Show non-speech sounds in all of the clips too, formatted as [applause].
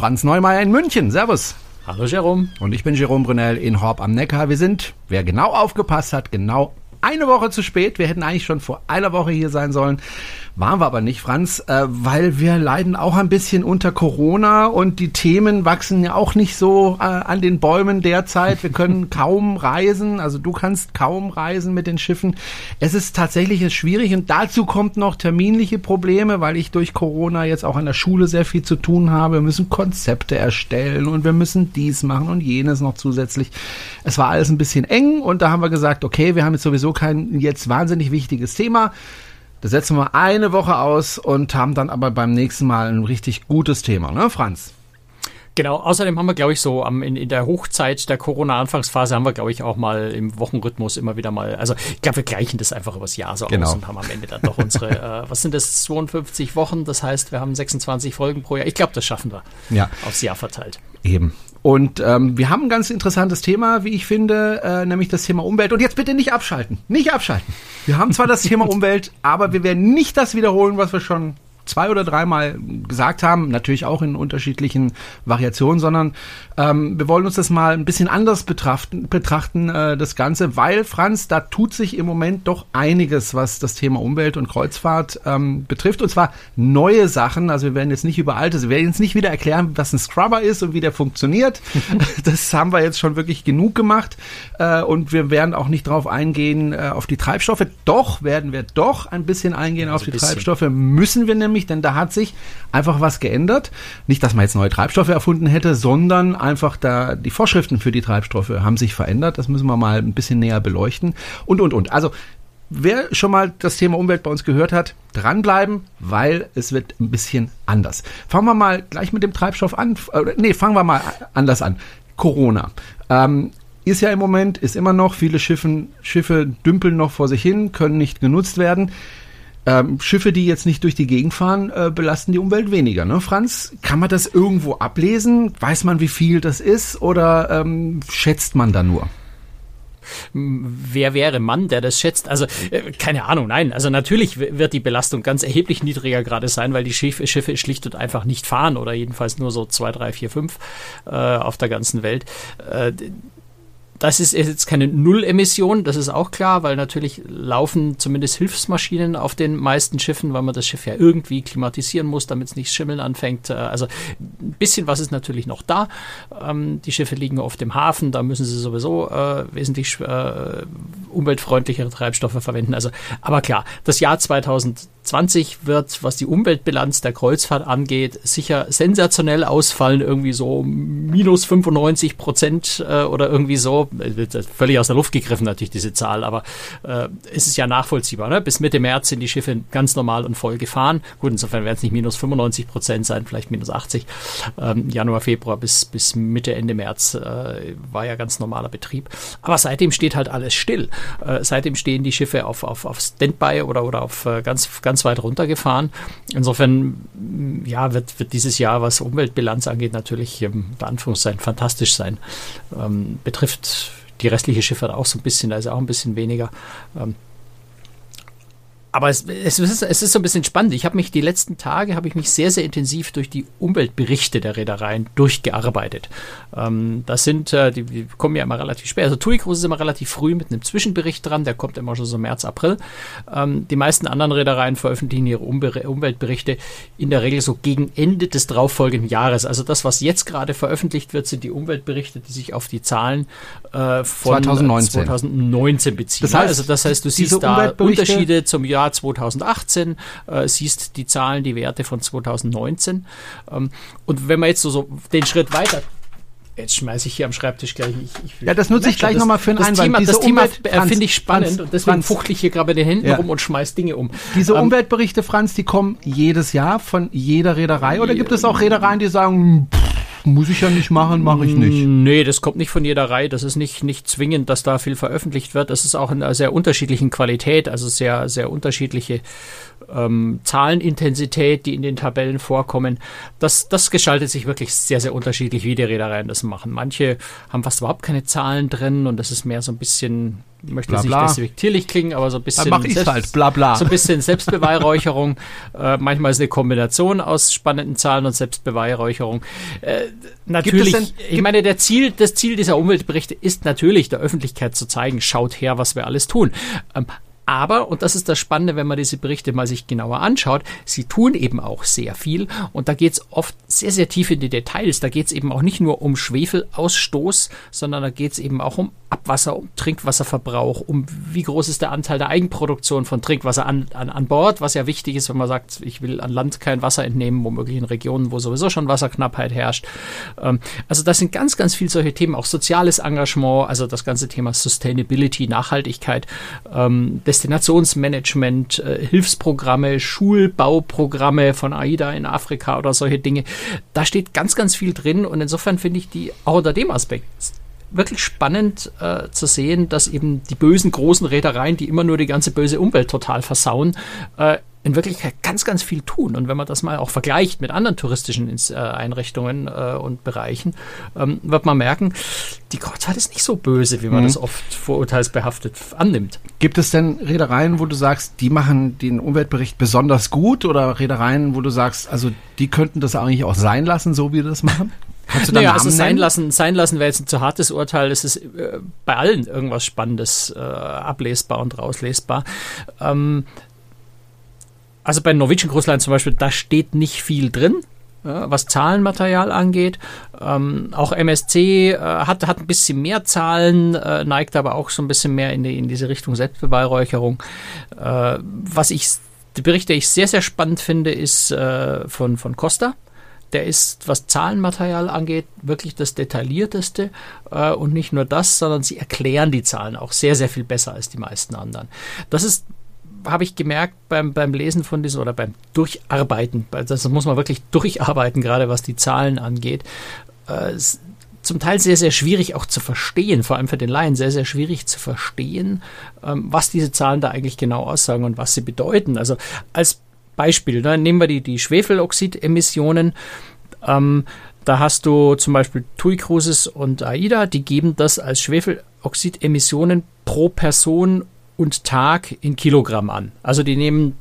Franz Neumeier in München. Servus. Hallo Jerome. Und ich bin Jerome Brunel in Horb am Neckar. Wir sind, wer genau aufgepasst hat, genau eine Woche zu spät. Wir hätten eigentlich schon vor einer Woche hier sein sollen. Waren wir aber nicht, Franz, äh, weil wir leiden auch ein bisschen unter Corona und die Themen wachsen ja auch nicht so äh, an den Bäumen derzeit. Wir können [laughs] kaum reisen, also du kannst kaum reisen mit den Schiffen. Es ist tatsächlich schwierig und dazu kommt noch terminliche Probleme, weil ich durch Corona jetzt auch an der Schule sehr viel zu tun habe. Wir müssen Konzepte erstellen und wir müssen dies machen und jenes noch zusätzlich. Es war alles ein bisschen eng und da haben wir gesagt, okay, wir haben jetzt sowieso kein jetzt wahnsinnig wichtiges Thema. Das setzen wir eine Woche aus und haben dann aber beim nächsten Mal ein richtig gutes Thema, ne, Franz? Genau, außerdem haben wir, glaube ich, so am, in, in der Hochzeit der Corona-Anfangsphase haben wir, glaube ich, auch mal im Wochenrhythmus immer wieder mal, also ich glaube, wir gleichen das einfach übers Jahr so genau. aus und haben am Ende dann doch unsere, [laughs] äh, was sind das, 52 Wochen, das heißt, wir haben 26 Folgen pro Jahr. Ich glaube, das schaffen wir ja. aufs Jahr verteilt. Eben. Und ähm, wir haben ein ganz interessantes Thema, wie ich finde, äh, nämlich das Thema Umwelt. Und jetzt bitte nicht abschalten. Nicht abschalten. Wir haben zwar das Thema [laughs] Umwelt, aber wir werden nicht das wiederholen, was wir schon zwei oder dreimal gesagt haben, natürlich auch in unterschiedlichen Variationen, sondern ähm, wir wollen uns das mal ein bisschen anders betrachten, betrachten äh, das Ganze, weil Franz, da tut sich im Moment doch einiges, was das Thema Umwelt und Kreuzfahrt ähm, betrifft, und zwar neue Sachen. Also wir werden jetzt nicht über alte, wir werden jetzt nicht wieder erklären, was ein Scrubber ist und wie der funktioniert. [laughs] das haben wir jetzt schon wirklich genug gemacht äh, und wir werden auch nicht darauf eingehen äh, auf die Treibstoffe. Doch werden wir doch ein bisschen eingehen also auf die Treibstoffe. Müssen wir nämlich nämlich, denn da hat sich einfach was geändert. Nicht, dass man jetzt neue Treibstoffe erfunden hätte, sondern einfach da die Vorschriften für die Treibstoffe haben sich verändert. Das müssen wir mal ein bisschen näher beleuchten und und und. Also Wer schon mal das Thema Umwelt bei uns gehört hat, dranbleiben, weil es wird ein bisschen anders. Fangen wir mal gleich mit dem Treibstoff an. Äh, nee, fangen wir mal anders an. Corona. Ähm, ist ja im Moment, ist immer noch, viele Schiffen, Schiffe dümpeln noch vor sich hin, können nicht genutzt werden. Ähm, Schiffe, die jetzt nicht durch die Gegend fahren, äh, belasten die Umwelt weniger. Ne? Franz, kann man das irgendwo ablesen? Weiß man, wie viel das ist oder ähm, schätzt man da nur? wer wäre Mann, der das schätzt? Also äh, keine Ahnung, nein. Also natürlich wird die Belastung ganz erheblich niedriger gerade sein, weil die Schiffe, Schiffe schlicht und einfach nicht fahren oder jedenfalls nur so zwei, drei, vier, fünf äh, auf der ganzen Welt. Äh, das ist jetzt keine Nullemission, das ist auch klar, weil natürlich laufen zumindest Hilfsmaschinen auf den meisten Schiffen, weil man das Schiff ja irgendwie klimatisieren muss, damit es nicht schimmeln anfängt. Äh, also ein bisschen was ist natürlich noch da. Ähm, die Schiffe liegen auf dem Hafen, da müssen sie sowieso äh, wesentlich äh, umweltfreundlichere Treibstoffe verwenden. Also, aber klar, das Jahr 2020 wird, was die Umweltbilanz der Kreuzfahrt angeht, sicher sensationell ausfallen, irgendwie so minus 95 Prozent äh, oder irgendwie so völlig aus der Luft gegriffen natürlich diese Zahl, aber äh, es ist ja nachvollziehbar. Ne? Bis Mitte März sind die Schiffe ganz normal und voll gefahren. Gut, insofern werden es nicht minus 95 Prozent sein, vielleicht minus 80. Ähm, Januar, Februar bis, bis Mitte, Ende März äh, war ja ganz normaler Betrieb. Aber seitdem steht halt alles still. Äh, seitdem stehen die Schiffe auf, auf, auf Standby oder, oder auf äh, ganz, ganz weit runtergefahren. Insofern, ja, wird, wird dieses Jahr, was Umweltbilanz angeht, natürlich, ähm, Anführungszeichen, fantastisch sein. Ähm, betrifft die restliche Schifffahrt auch so ein bisschen, ist auch ein bisschen weniger. Ähm, aber es, es, ist, es ist so ein bisschen spannend. Ich habe mich die letzten Tage habe ich mich sehr sehr intensiv durch die Umweltberichte der Reedereien durchgearbeitet. Ähm, das sind äh, die, die, kommen ja immer relativ spät. Also TUI Cruise ist immer relativ früh mit einem Zwischenbericht dran. Der kommt immer schon so März April. Ähm, die meisten anderen Reedereien veröffentlichen ihre Umbe Umweltberichte in der Regel so gegen Ende des darauffolgenden Jahres. Also das was jetzt gerade veröffentlicht wird, sind die Umweltberichte, die sich auf die Zahlen äh, von 2019. 2019 beziehen. Das heißt, also das heißt, du siehst da Unterschiede zum Jahr Jahr 2018, äh, siehst die Zahlen, die Werte von 2019. Ähm, und wenn man jetzt so, so den Schritt weiter Jetzt schmeiße ich hier am Schreibtisch gleich. Ich, ich ja, das nutze ich gleich nochmal für einen das Einwand. Thema, Diese das Thema äh, finde ich spannend Franz, und deswegen Franz, fuchtel ich hier gerade mit den Händen ja. rum und schmeiß Dinge um. Diese ähm, Umweltberichte, Franz, die kommen jedes Jahr von jeder Reederei oder gibt es auch Reedereien, die sagen, pff, muss ich ja nicht machen, mache ich nicht. Nee, das kommt nicht von jeder Reihe. Das ist nicht, nicht zwingend, dass da viel veröffentlicht wird. Das ist auch in einer sehr unterschiedlichen Qualität, also sehr, sehr unterschiedliche ähm, Zahlenintensität, die in den Tabellen vorkommen. Das, das gestaltet sich wirklich sehr, sehr unterschiedlich, wie die Reedereien das machen. Manche haben fast überhaupt keine Zahlen drin und das ist mehr so ein bisschen möchte bla, bla. nicht despektierlich klingen, aber so ein bisschen, Dann mach Selbst, halt. bla, bla. so ein bisschen Selbstbeweihräucherung. äh, manchmal ist eine Kombination aus spannenden Zahlen und Selbstbeweihräucherung. Äh, natürlich, denn, ich meine, der Ziel, das Ziel dieser Umweltberichte ist natürlich, der Öffentlichkeit zu zeigen, schaut her, was wir alles tun. Ähm, aber, und das ist das Spannende, wenn man diese Berichte mal sich genauer anschaut, sie tun eben auch sehr viel und da geht es oft sehr, sehr tief in die Details. Da geht es eben auch nicht nur um Schwefelausstoß, sondern da geht es eben auch um Abwasser, um Trinkwasserverbrauch, um wie groß ist der Anteil der Eigenproduktion von Trinkwasser an, an, an Bord, was ja wichtig ist, wenn man sagt, ich will an Land kein Wasser entnehmen, womöglich in Regionen, wo sowieso schon Wasserknappheit herrscht. Ähm, also das sind ganz, ganz viele solche Themen, auch soziales Engagement, also das ganze Thema Sustainability, Nachhaltigkeit, ähm, Destinationsmanagement, äh, Hilfsprogramme, Schulbauprogramme von AIDA in Afrika oder solche Dinge. Da steht ganz, ganz viel drin und insofern finde ich die auch unter dem Aspekt wirklich spannend äh, zu sehen, dass eben die bösen großen Reedereien, die immer nur die ganze böse Umwelt total versauen, äh, in Wirklichkeit ganz, ganz viel tun. Und wenn man das mal auch vergleicht mit anderen touristischen äh, Einrichtungen äh, und Bereichen, ähm, wird man merken, die Kreuzfahrt ist nicht so böse, wie man mhm. das oft vorurteilsbehaftet annimmt. Gibt es denn Reedereien, wo du sagst, die machen den Umweltbericht besonders gut oder Reedereien, wo du sagst, also die könnten das eigentlich auch sein lassen, so wie wir das machen? Kannst naja, also sein lassen, sein lassen wäre jetzt ein zu hartes Urteil. Es ist äh, bei allen irgendwas Spannendes äh, ablesbar und rauslesbar. Ähm, also bei Norwegian Cruise Line zum Beispiel, da steht nicht viel drin. Ja, was Zahlenmaterial angeht. Ähm, auch MSC äh, hat, hat ein bisschen mehr Zahlen, äh, neigt aber auch so ein bisschen mehr in, die, in diese Richtung Selbstbeweihräucherung. Äh, was ich, die Berichte ich sehr, sehr spannend finde, ist äh, von, von Costa der ist, was Zahlenmaterial angeht, wirklich das Detaillierteste. Äh, und nicht nur das, sondern sie erklären die Zahlen auch sehr, sehr viel besser als die meisten anderen. Das ist habe ich gemerkt beim, beim Lesen von diesen oder beim Durcharbeiten, das muss man wirklich durcharbeiten, gerade was die Zahlen angeht. Äh, zum Teil sehr, sehr schwierig auch zu verstehen, vor allem für den Laien sehr, sehr schwierig zu verstehen, ähm, was diese Zahlen da eigentlich genau aussagen und was sie bedeuten. Also als Beispiel, ne? nehmen wir die, die Schwefeloxidemissionen. Ähm, da hast du zum Beispiel TUI Cruises und AIDA, die geben das als Schwefeloxidemissionen pro Person und Tag in Kilogramm an. Also die nehmen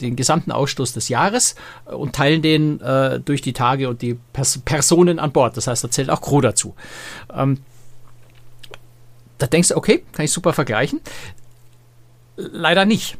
den gesamten Ausstoß des Jahres äh, und teilen den äh, durch die Tage und die Pers Personen an Bord. Das heißt, da zählt auch Crew dazu. Ähm, da denkst du, okay, kann ich super vergleichen. Leider nicht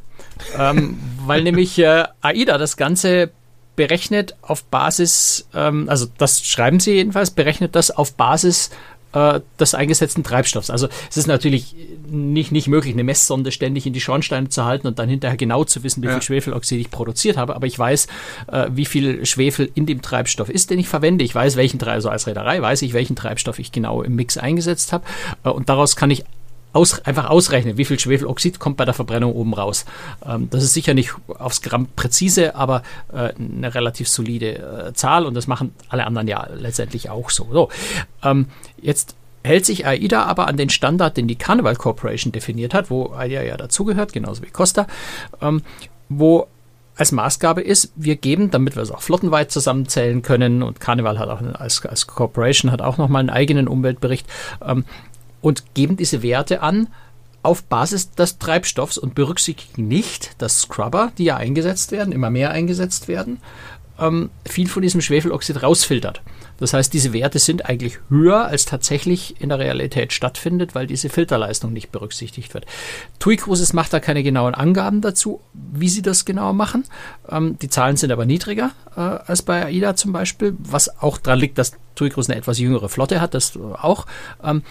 ähm, [laughs] weil nämlich äh, AIDA das Ganze berechnet auf Basis, ähm, also das schreiben sie jedenfalls, berechnet das auf Basis äh, des eingesetzten Treibstoffs. Also es ist natürlich nicht, nicht möglich, eine Messsonde ständig in die Schornsteine zu halten und dann hinterher genau zu wissen, wie viel Schwefeloxid ich produziert habe. Aber ich weiß, äh, wie viel Schwefel in dem Treibstoff ist, den ich verwende. Ich weiß, welchen Treibstoff, also als Reederei weiß ich, welchen Treibstoff ich genau im Mix eingesetzt habe. Äh, und daraus kann ich aus, einfach ausrechnen, wie viel Schwefeloxid kommt bei der Verbrennung oben raus. Ähm, das ist sicher nicht aufs Gramm präzise, aber äh, eine relativ solide äh, Zahl und das machen alle anderen ja letztendlich auch so. so ähm, jetzt hält sich AIDA aber an den Standard, den die Carnival Corporation definiert hat, wo AIDA ja dazugehört, genauso wie Costa, ähm, wo als Maßgabe ist, wir geben, damit wir es auch flottenweit zusammenzählen können, und Carnival hat auch als, als Corporation hat auch nochmal einen eigenen Umweltbericht, ähm, und geben diese Werte an auf Basis des Treibstoffs und berücksichtigen nicht, dass Scrubber, die ja eingesetzt werden, immer mehr eingesetzt werden, ähm, viel von diesem Schwefeloxid rausfiltert. Das heißt, diese Werte sind eigentlich höher, als tatsächlich in der Realität stattfindet, weil diese Filterleistung nicht berücksichtigt wird. TUI Cruises macht da keine genauen Angaben dazu, wie sie das genau machen. Ähm, die Zahlen sind aber niedriger äh, als bei AIDA zum Beispiel, was auch daran liegt, dass TUI Cruises eine etwas jüngere Flotte hat, das auch. Ähm,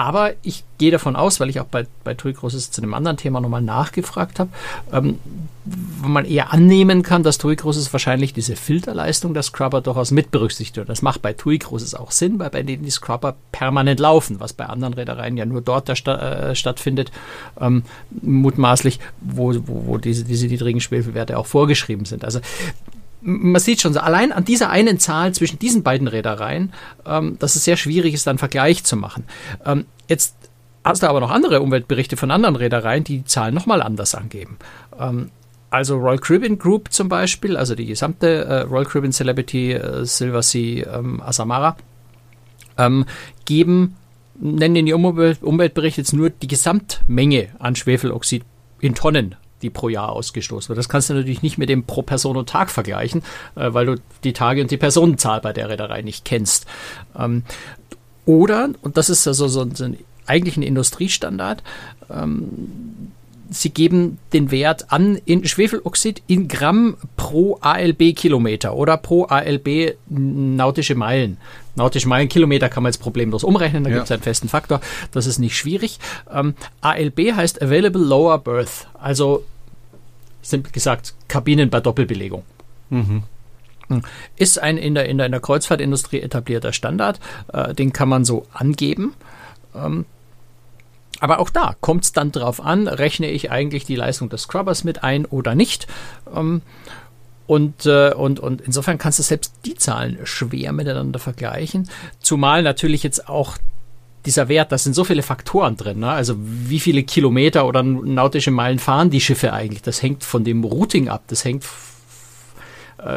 aber ich gehe davon aus, weil ich auch bei, bei TUI Großes zu einem anderen Thema nochmal nachgefragt habe, ähm, wo man eher annehmen kann, dass TUI Großes wahrscheinlich diese Filterleistung der Scrubber durchaus mit berücksichtigt. Das macht bei TUI Großes auch Sinn, weil bei denen die Scrubber permanent laufen, was bei anderen Reedereien ja nur dort äh, stattfindet, ähm, mutmaßlich, wo, wo, wo diese, diese niedrigen Schwefelwerte auch vorgeschrieben sind. Also man sieht schon, allein an dieser einen Zahl zwischen diesen beiden Reedereien, ähm, dass es sehr schwierig ist, einen Vergleich zu machen. Ähm, jetzt hast du aber noch andere Umweltberichte von anderen Reedereien, die die Zahlen nochmal anders angeben. Ähm, also Royal Caribbean Group zum Beispiel, also die gesamte äh, Royal Caribbean Celebrity, äh, Silver Sea, ähm, Asamara, ähm, geben nennen in Ihrem Umwelt Umweltbericht jetzt nur die Gesamtmenge an Schwefeloxid in Tonnen die pro Jahr ausgestoßen wird. Das kannst du natürlich nicht mit dem pro Person und Tag vergleichen, äh, weil du die Tage und die Personenzahl bei der Reederei nicht kennst. Ähm, oder, und das ist also so, so ein, eigentlich ein Industriestandard, ähm, sie geben den Wert an in Schwefeloxid in Gramm pro ALB-Kilometer oder pro ALB nautische Meilen. Nautische Meilen, Kilometer kann man jetzt problemlos umrechnen, da ja. gibt es einen festen Faktor, das ist nicht schwierig. Ähm, ALB heißt Available Lower Berth, also simpel gesagt Kabinen bei Doppelbelegung. Mhm. Ist ein in der, in der, in der Kreuzfahrtindustrie etablierter Standard, äh, den kann man so angeben. Ähm, aber auch da kommt es dann drauf an, rechne ich eigentlich die Leistung des Scrubbers mit ein oder nicht. Ähm, und, äh, und, und insofern kannst du selbst die Zahlen schwer miteinander vergleichen. Zumal natürlich jetzt auch dieser Wert, da sind so viele Faktoren drin. Ne? Also wie viele Kilometer oder nautische Meilen fahren die Schiffe eigentlich? Das hängt von dem Routing ab. Das hängt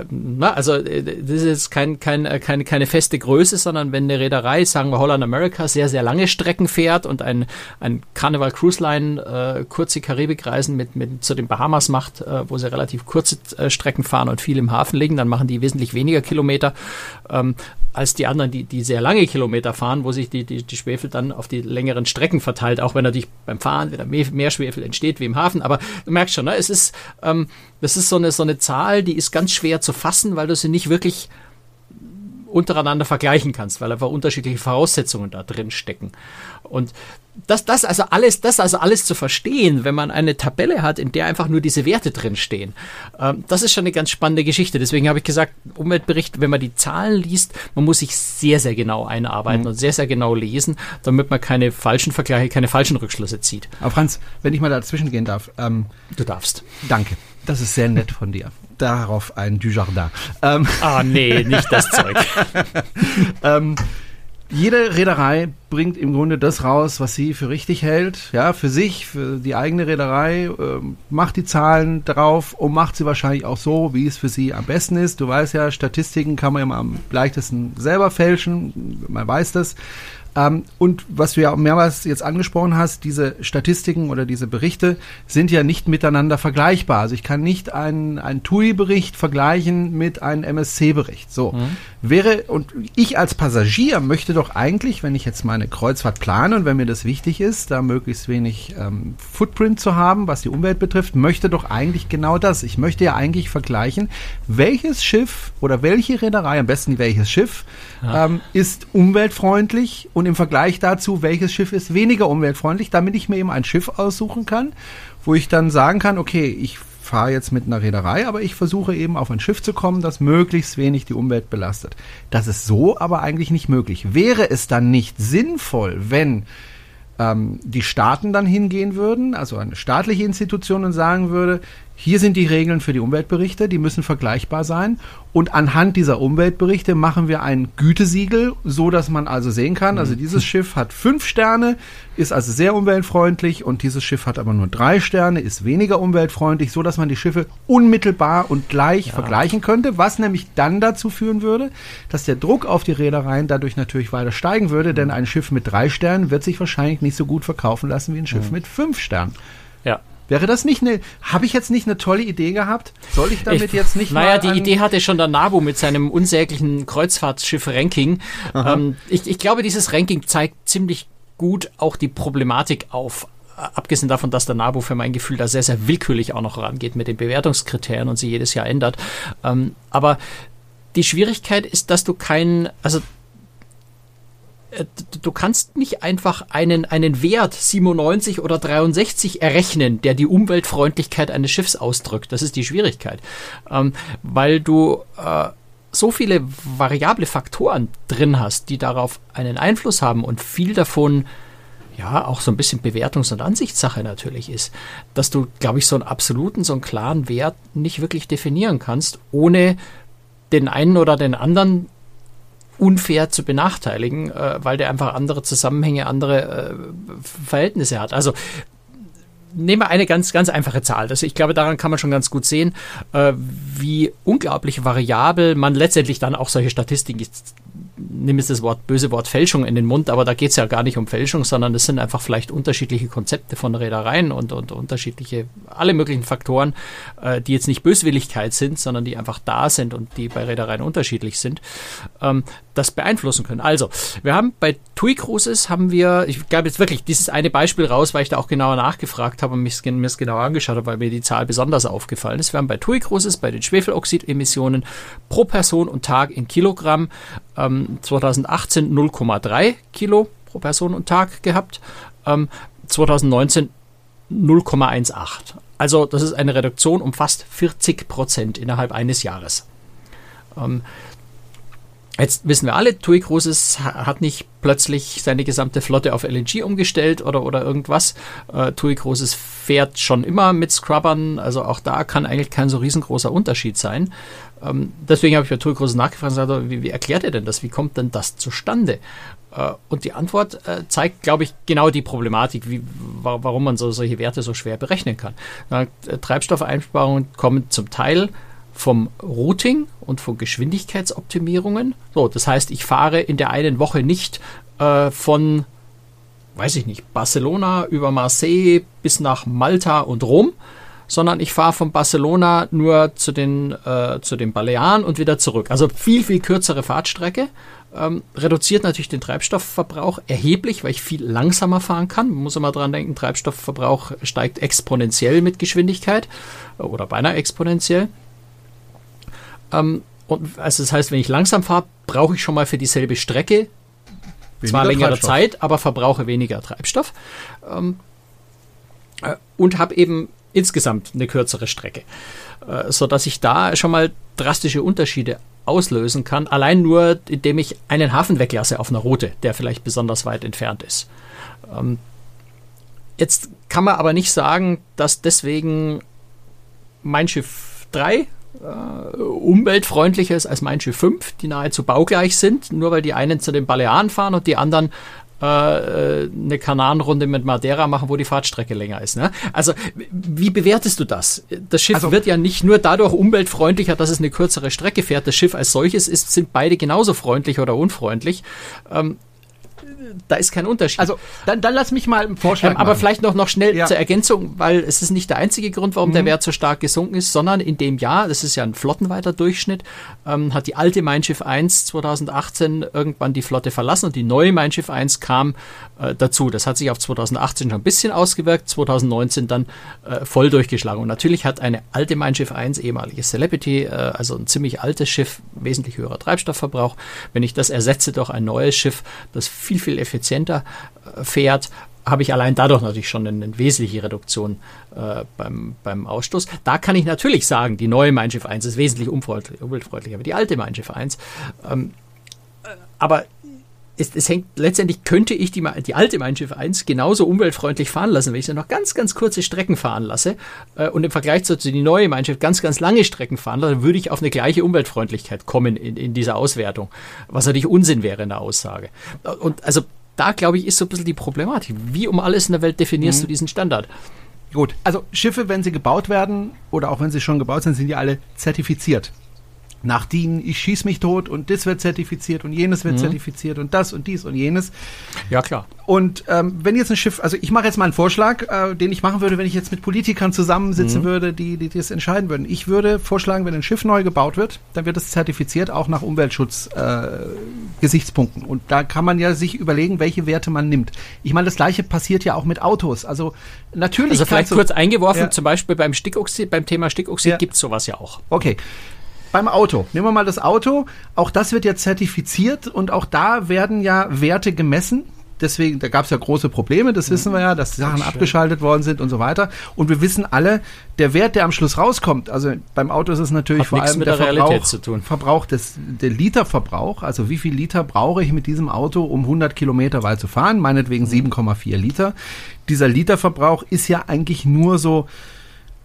na, also äh, das ist kein, kein, äh, keine, keine feste Größe, sondern wenn eine Reederei, sagen wir Holland America, sehr, sehr lange Strecken fährt und ein, ein Carnival Cruise Line äh, kurze Karibikreisen mit, mit zu den Bahamas macht, äh, wo sie relativ kurze äh, Strecken fahren und viel im Hafen liegen, dann machen die wesentlich weniger Kilometer. Ähm, als die anderen, die, die sehr lange Kilometer fahren, wo sich die, die, die Schwefel dann auf die längeren Strecken verteilt, auch wenn natürlich beim Fahren wieder mehr, mehr Schwefel entsteht wie im Hafen. Aber du merkst schon, ne, es ist, ähm, das ist so eine, so eine Zahl, die ist ganz schwer zu fassen, weil du sie nicht wirklich untereinander vergleichen kannst, weil einfach unterschiedliche Voraussetzungen da drin stecken. Und das, das also alles, das also alles zu verstehen, wenn man eine Tabelle hat, in der einfach nur diese Werte drinstehen, ähm, das ist schon eine ganz spannende Geschichte. Deswegen habe ich gesagt, Umweltbericht, wenn man die Zahlen liest, man muss sich sehr, sehr genau einarbeiten mhm. und sehr, sehr genau lesen, damit man keine falschen Vergleiche, keine falschen Rückschlüsse zieht. Aber Franz, wenn ich mal dazwischen gehen darf. Ähm, du darfst. Danke. Das ist sehr nett von dir. Darauf ein Dujardin. Ähm, ah, nee, nicht das Zeug. [laughs] ähm, jede Reederei bringt im Grunde das raus, was sie für richtig hält, ja, für sich, für die eigene Reederei, äh, macht die Zahlen drauf und macht sie wahrscheinlich auch so, wie es für sie am besten ist. Du weißt ja, Statistiken kann man immer am leichtesten selber fälschen, man weiß das. Ähm, und was du ja mehrmals jetzt angesprochen hast, diese Statistiken oder diese Berichte sind ja nicht miteinander vergleichbar. Also ich kann nicht einen, einen TUI-Bericht vergleichen mit einem MSC-Bericht. So. Mhm. Wäre, und ich als Passagier möchte doch eigentlich, wenn ich jetzt meine Kreuzfahrt plane und wenn mir das wichtig ist, da möglichst wenig ähm, Footprint zu haben, was die Umwelt betrifft, möchte doch eigentlich genau das. Ich möchte ja eigentlich vergleichen, welches Schiff oder welche Reederei, am besten welches Schiff, ja. ähm, ist umweltfreundlich und im Vergleich dazu, welches Schiff ist weniger umweltfreundlich, damit ich mir eben ein Schiff aussuchen kann, wo ich dann sagen kann, okay, ich fahre jetzt mit einer Reederei, aber ich versuche eben auf ein Schiff zu kommen, das möglichst wenig die Umwelt belastet. Das ist so aber eigentlich nicht möglich. Wäre es dann nicht sinnvoll, wenn ähm, die Staaten dann hingehen würden, also eine staatliche Institution und sagen würde, hier sind die Regeln für die Umweltberichte, die müssen vergleichbar sein. Und anhand dieser Umweltberichte machen wir ein Gütesiegel, so dass man also sehen kann, also mhm. dieses Schiff hat fünf Sterne, ist also sehr umweltfreundlich und dieses Schiff hat aber nur drei Sterne, ist weniger umweltfreundlich, so dass man die Schiffe unmittelbar und gleich ja. vergleichen könnte, was nämlich dann dazu führen würde, dass der Druck auf die Reedereien dadurch natürlich weiter steigen würde, denn ein Schiff mit drei Sternen wird sich wahrscheinlich nicht so gut verkaufen lassen wie ein Schiff mhm. mit fünf Sternen. Ja. Wäre das nicht eine, habe ich jetzt nicht eine tolle Idee gehabt? Soll ich damit ich, jetzt nicht Naja, die Idee hatte schon der NABU mit seinem unsäglichen Kreuzfahrtschiff-Ranking. Ähm, ich, ich glaube, dieses Ranking zeigt ziemlich gut auch die Problematik auf. Abgesehen davon, dass der NABU für mein Gefühl da sehr, sehr willkürlich auch noch rangeht mit den Bewertungskriterien und sie jedes Jahr ändert. Ähm, aber die Schwierigkeit ist, dass du keinen, also äh, du kannst nicht einfach einen, einen Wert 97 oder 63 errechnen, der die Umweltfreundlichkeit eines Schiffs ausdrückt. Das ist die Schwierigkeit. Ähm, weil du äh, so viele variable Faktoren drin hast, die darauf einen Einfluss haben und viel davon ja auch so ein bisschen Bewertungs- und Ansichtssache natürlich ist, dass du, glaube ich, so einen absoluten, so einen klaren Wert nicht wirklich definieren kannst, ohne den einen oder den anderen unfair zu benachteiligen, äh, weil der einfach andere Zusammenhänge, andere äh, Verhältnisse hat. Also nehmen wir eine ganz, ganz einfache Zahl. Das, ich glaube, daran kann man schon ganz gut sehen, äh, wie unglaublich variabel man letztendlich dann auch solche Statistiken nimm jetzt das Wort, böse Wort Fälschung in den Mund, aber da geht es ja gar nicht um Fälschung, sondern es sind einfach vielleicht unterschiedliche Konzepte von Reedereien und, und unterschiedliche, alle möglichen Faktoren, äh, die jetzt nicht Böswilligkeit sind, sondern die einfach da sind und die bei Reedereien unterschiedlich sind, ähm, das beeinflussen können. Also, wir haben bei TUI Cruises haben wir, ich gab jetzt wirklich dieses eine Beispiel raus, weil ich da auch genauer nachgefragt habe und mich mir es genauer angeschaut habe, weil mir die Zahl besonders aufgefallen ist. Wir haben bei TUI Cruises bei den Schwefeloxidemissionen pro Person und Tag in Kilogramm ähm, 2018 0,3 Kilo pro Person und Tag gehabt, ähm, 2019 0,18. Also das ist eine Reduktion um fast 40 Prozent innerhalb eines Jahres. Ähm, Jetzt wissen wir alle, TUI Cruises hat nicht plötzlich seine gesamte Flotte auf LNG umgestellt oder, oder irgendwas. Äh, TUI Cruises fährt schon immer mit Scrubbern, also auch da kann eigentlich kein so riesengroßer Unterschied sein. Ähm, deswegen habe ich bei TUI Cruises nachgefragt und gesagt, wie, wie erklärt ihr denn das? Wie kommt denn das zustande? Äh, und die Antwort äh, zeigt, glaube ich, genau die Problematik, wie, warum man so, solche Werte so schwer berechnen kann. Äh, Treibstoffeinsparungen kommen zum Teil vom Routing und von Geschwindigkeitsoptimierungen. So, das heißt, ich fahre in der einen Woche nicht äh, von, weiß ich nicht, Barcelona über Marseille bis nach Malta und Rom, sondern ich fahre von Barcelona nur zu den, äh, zu den Balearen und wieder zurück. Also viel, viel kürzere Fahrtstrecke. Ähm, reduziert natürlich den Treibstoffverbrauch erheblich, weil ich viel langsamer fahren kann. Man muss immer dran denken, Treibstoffverbrauch steigt exponentiell mit Geschwindigkeit äh, oder beinahe exponentiell. Ähm, und also das heißt, wenn ich langsam fahre, brauche ich schon mal für dieselbe Strecke weniger zwar längere Zeit, aber verbrauche weniger Treibstoff. Ähm, äh, und habe eben insgesamt eine kürzere Strecke, äh, so dass ich da schon mal drastische Unterschiede auslösen kann, allein nur indem ich einen Hafen weglasse auf einer Route, der vielleicht besonders weit entfernt ist. Ähm, jetzt kann man aber nicht sagen, dass deswegen mein Schiff 3 äh, umweltfreundlicher ist als mein Schiff 5, die nahezu baugleich sind, nur weil die einen zu den Balearen fahren und die anderen äh, eine Kananenrunde mit Madeira machen, wo die Fahrtstrecke länger ist. Ne? Also wie bewertest du das? Das Schiff also, wird ja nicht nur dadurch umweltfreundlicher, dass es eine kürzere Strecke fährt. Das Schiff als solches ist, sind beide genauso freundlich oder unfreundlich. Ähm, da ist kein Unterschied. Also dann, dann lass mich mal einen Vorschlag ähm, Aber machen. vielleicht noch, noch schnell ja. zur Ergänzung, weil es ist nicht der einzige Grund, warum mhm. der Wert so stark gesunken ist, sondern in dem Jahr, das ist ja ein flottenweiter Durchschnitt, ähm, hat die alte Mein Schiff 1 2018 irgendwann die Flotte verlassen und die neue Mein Schiff 1 kam äh, dazu. Das hat sich auf 2018 schon ein bisschen ausgewirkt, 2019 dann äh, voll durchgeschlagen. Und natürlich hat eine alte Mein Schiff 1, ehemaliges Celebrity, äh, also ein ziemlich altes Schiff, wesentlich höherer Treibstoffverbrauch. Wenn ich das ersetze durch ein neues Schiff, das viel, viel effizienter äh, fährt, habe ich allein dadurch natürlich schon eine, eine wesentliche Reduktion äh, beim, beim Ausstoß. Da kann ich natürlich sagen, die neue Mein Schiff 1 ist wesentlich umweltfreundlicher wie die alte Mein Schiff 1. Ähm, äh, aber es, es, hängt letztendlich könnte ich die, die alte Mein Schiff 1 genauso umweltfreundlich fahren lassen, wenn ich sie noch ganz, ganz kurze Strecken fahren lasse äh, und im Vergleich zu, die neue Mein Schiff ganz, ganz lange Strecken fahren lasse, dann würde ich auf eine gleiche Umweltfreundlichkeit kommen in, in dieser Auswertung, was natürlich Unsinn wäre in der Aussage. Und also da glaube ich ist so ein bisschen die Problematik. Wie um alles in der Welt definierst mhm. du diesen Standard? Gut, also Schiffe, wenn sie gebaut werden oder auch wenn sie schon gebaut sind, sind die alle zertifiziert nach DIN, ich schieß mich tot und das wird zertifiziert und jenes wird mhm. zertifiziert und das und dies und jenes. Ja, klar. Und ähm, wenn jetzt ein Schiff, also ich mache jetzt mal einen Vorschlag, äh, den ich machen würde, wenn ich jetzt mit Politikern zusammensitzen mhm. würde, die, die, die das entscheiden würden. Ich würde vorschlagen, wenn ein Schiff neu gebaut wird, dann wird es zertifiziert, auch nach Umweltschutz-Gesichtspunkten. Äh, und da kann man ja sich überlegen, welche Werte man nimmt. Ich meine, das gleiche passiert ja auch mit Autos. Also natürlich. Also vielleicht kurz eingeworfen, ja. zum Beispiel beim Stickoxid, beim Thema Stickoxid ja. gibt es sowas ja auch. Okay. Beim Auto. Nehmen wir mal das Auto. Auch das wird ja zertifiziert und auch da werden ja Werte gemessen. Deswegen, da gab es ja große Probleme, das wissen wir ja, dass Sachen Ach, abgeschaltet worden sind und so weiter. Und wir wissen alle, der Wert, der am Schluss rauskommt, also beim Auto ist es natürlich Hat vor allem der, der Verbrauch, Verbrauch des, der Literverbrauch, also wie viel Liter brauche ich mit diesem Auto, um 100 Kilometer weit zu fahren, meinetwegen 7,4 Liter. Dieser Literverbrauch ist ja eigentlich nur so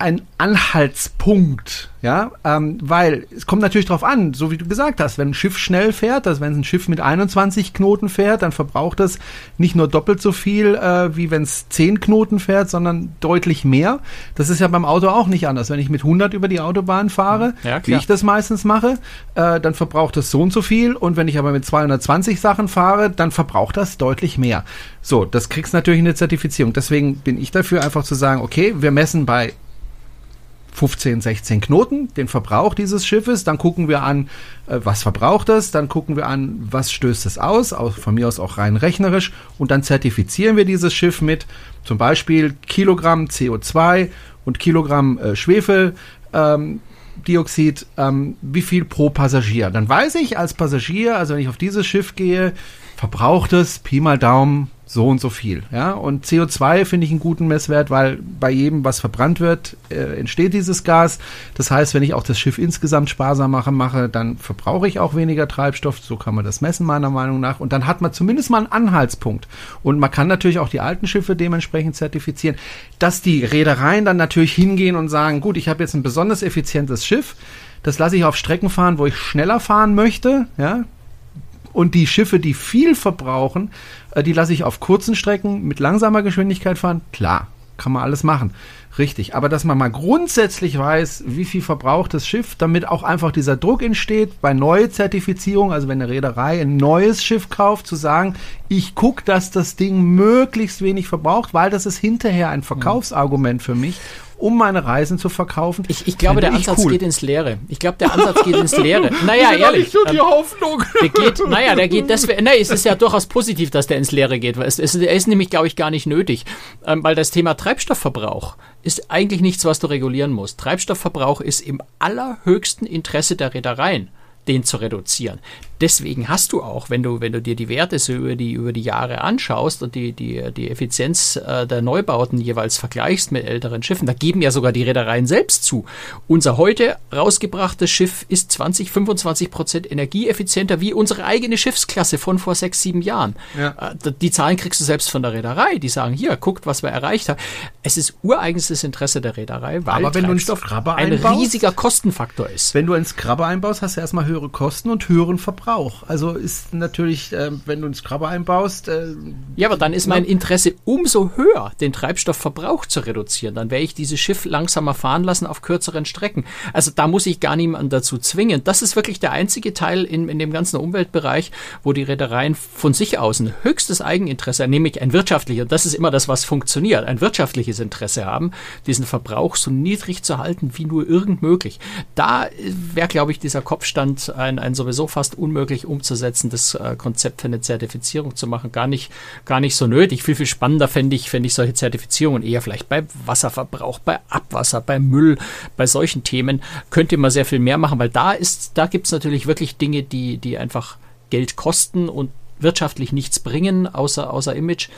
ein Anhaltspunkt, ja, ähm, weil es kommt natürlich darauf an, so wie du gesagt hast, wenn ein Schiff schnell fährt, also wenn ein Schiff mit 21 Knoten fährt, dann verbraucht es nicht nur doppelt so viel, äh, wie wenn es 10 Knoten fährt, sondern deutlich mehr. Das ist ja beim Auto auch nicht anders. Wenn ich mit 100 über die Autobahn fahre, ja, wie ich das meistens mache, äh, dann verbraucht es so und so viel und wenn ich aber mit 220 Sachen fahre, dann verbraucht das deutlich mehr. So, das kriegst natürlich eine Zertifizierung. Deswegen bin ich dafür einfach zu sagen, okay, wir messen bei 15, 16 Knoten, den Verbrauch dieses Schiffes. Dann gucken wir an, äh, was verbraucht es. Dann gucken wir an, was stößt es aus, von mir aus auch rein rechnerisch. Und dann zertifizieren wir dieses Schiff mit zum Beispiel Kilogramm CO2 und Kilogramm äh, Schwefel. Ähm, ähm, wie viel pro Passagier. Dann weiß ich als Passagier, also wenn ich auf dieses Schiff gehe, verbraucht es Pi mal Daumen so und so viel. Ja? Und CO2 finde ich einen guten Messwert, weil bei jedem, was verbrannt wird, äh, entsteht dieses Gas. Das heißt, wenn ich auch das Schiff insgesamt sparsam mache, mache, dann verbrauche ich auch weniger Treibstoff. So kann man das messen, meiner Meinung nach. Und dann hat man zumindest mal einen Anhaltspunkt. Und man kann natürlich auch die alten Schiffe dementsprechend zertifizieren. Dass die Reedereien dann natürlich hingehen und sagen, gut, ich habe jetzt ein besonders effizientes Schiff. Das lasse ich auf Strecken fahren, wo ich schneller fahren möchte. Ja, und die Schiffe, die viel verbrauchen, die lasse ich auf kurzen Strecken mit langsamer Geschwindigkeit fahren. Klar, kann man alles machen. Richtig. Aber dass man mal grundsätzlich weiß, wie viel verbraucht das Schiff, damit auch einfach dieser Druck entsteht, bei Neuzertifizierung, also wenn eine Reederei ein neues Schiff kauft, zu sagen, ich gucke, dass das Ding möglichst wenig verbraucht, weil das ist hinterher ein Verkaufsargument für mich um meine Reisen zu verkaufen. Ich, ich glaube, der Ansatz cool. geht ins Leere. Ich glaube, der Ansatz geht ins Leere. [laughs] Naja, ehrlich. So die ähm, Hoffnung. Der geht, naja, der geht deswegen, nein, es ist ja durchaus positiv, dass der ins Leere geht. Es, es, er ist nämlich, glaube ich, gar nicht nötig, ähm, weil das Thema Treibstoffverbrauch ist eigentlich nichts, was du regulieren musst. Treibstoffverbrauch ist im allerhöchsten Interesse der Reedereien den zu reduzieren. Deswegen hast du auch, wenn du, wenn du dir die Werte so über die, über die Jahre anschaust und die, die, die Effizienz äh, der Neubauten jeweils vergleichst mit älteren Schiffen, da geben ja sogar die Reedereien selbst zu. Unser heute rausgebrachtes Schiff ist 20, 25 Prozent energieeffizienter wie unsere eigene Schiffsklasse von vor sechs, sieben Jahren. Ja. Äh, die Zahlen kriegst du selbst von der Reederei. Die sagen, hier, guckt, was wir erreicht haben. Es ist ureigenstes Interesse der Reederei, weil Aber wenn Treibstoff du ein riesiger Kostenfaktor ist. Wenn du einen Scrubber einbaust, hast du erstmal höhere Kosten und höheren Verbrauch. Verbrauch. Also ist natürlich, äh, wenn du einen Scrubber einbaust. Äh, ja, aber dann ist mein Interesse umso höher, den Treibstoffverbrauch zu reduzieren. Dann werde ich dieses Schiff langsamer fahren lassen auf kürzeren Strecken. Also da muss ich gar niemanden dazu zwingen. Das ist wirklich der einzige Teil in, in dem ganzen Umweltbereich, wo die Reedereien von sich aus ein höchstes Eigeninteresse, nämlich ein wirtschaftliches, das ist immer das, was funktioniert, ein wirtschaftliches Interesse haben, diesen Verbrauch so niedrig zu halten wie nur irgend möglich. Da wäre, glaube ich, dieser Kopfstand ein, ein sowieso fast unmöglich unmöglich umzusetzen, das äh, Konzept für eine Zertifizierung zu machen. Gar nicht, gar nicht so nötig. Viel, viel spannender fände ich, fände ich solche Zertifizierungen eher vielleicht bei Wasserverbrauch, bei Abwasser, bei Müll, bei solchen Themen könnte man sehr viel mehr machen, weil da ist, da gibt es natürlich wirklich Dinge, die, die einfach Geld kosten und wirtschaftlich nichts bringen, außer, außer Image.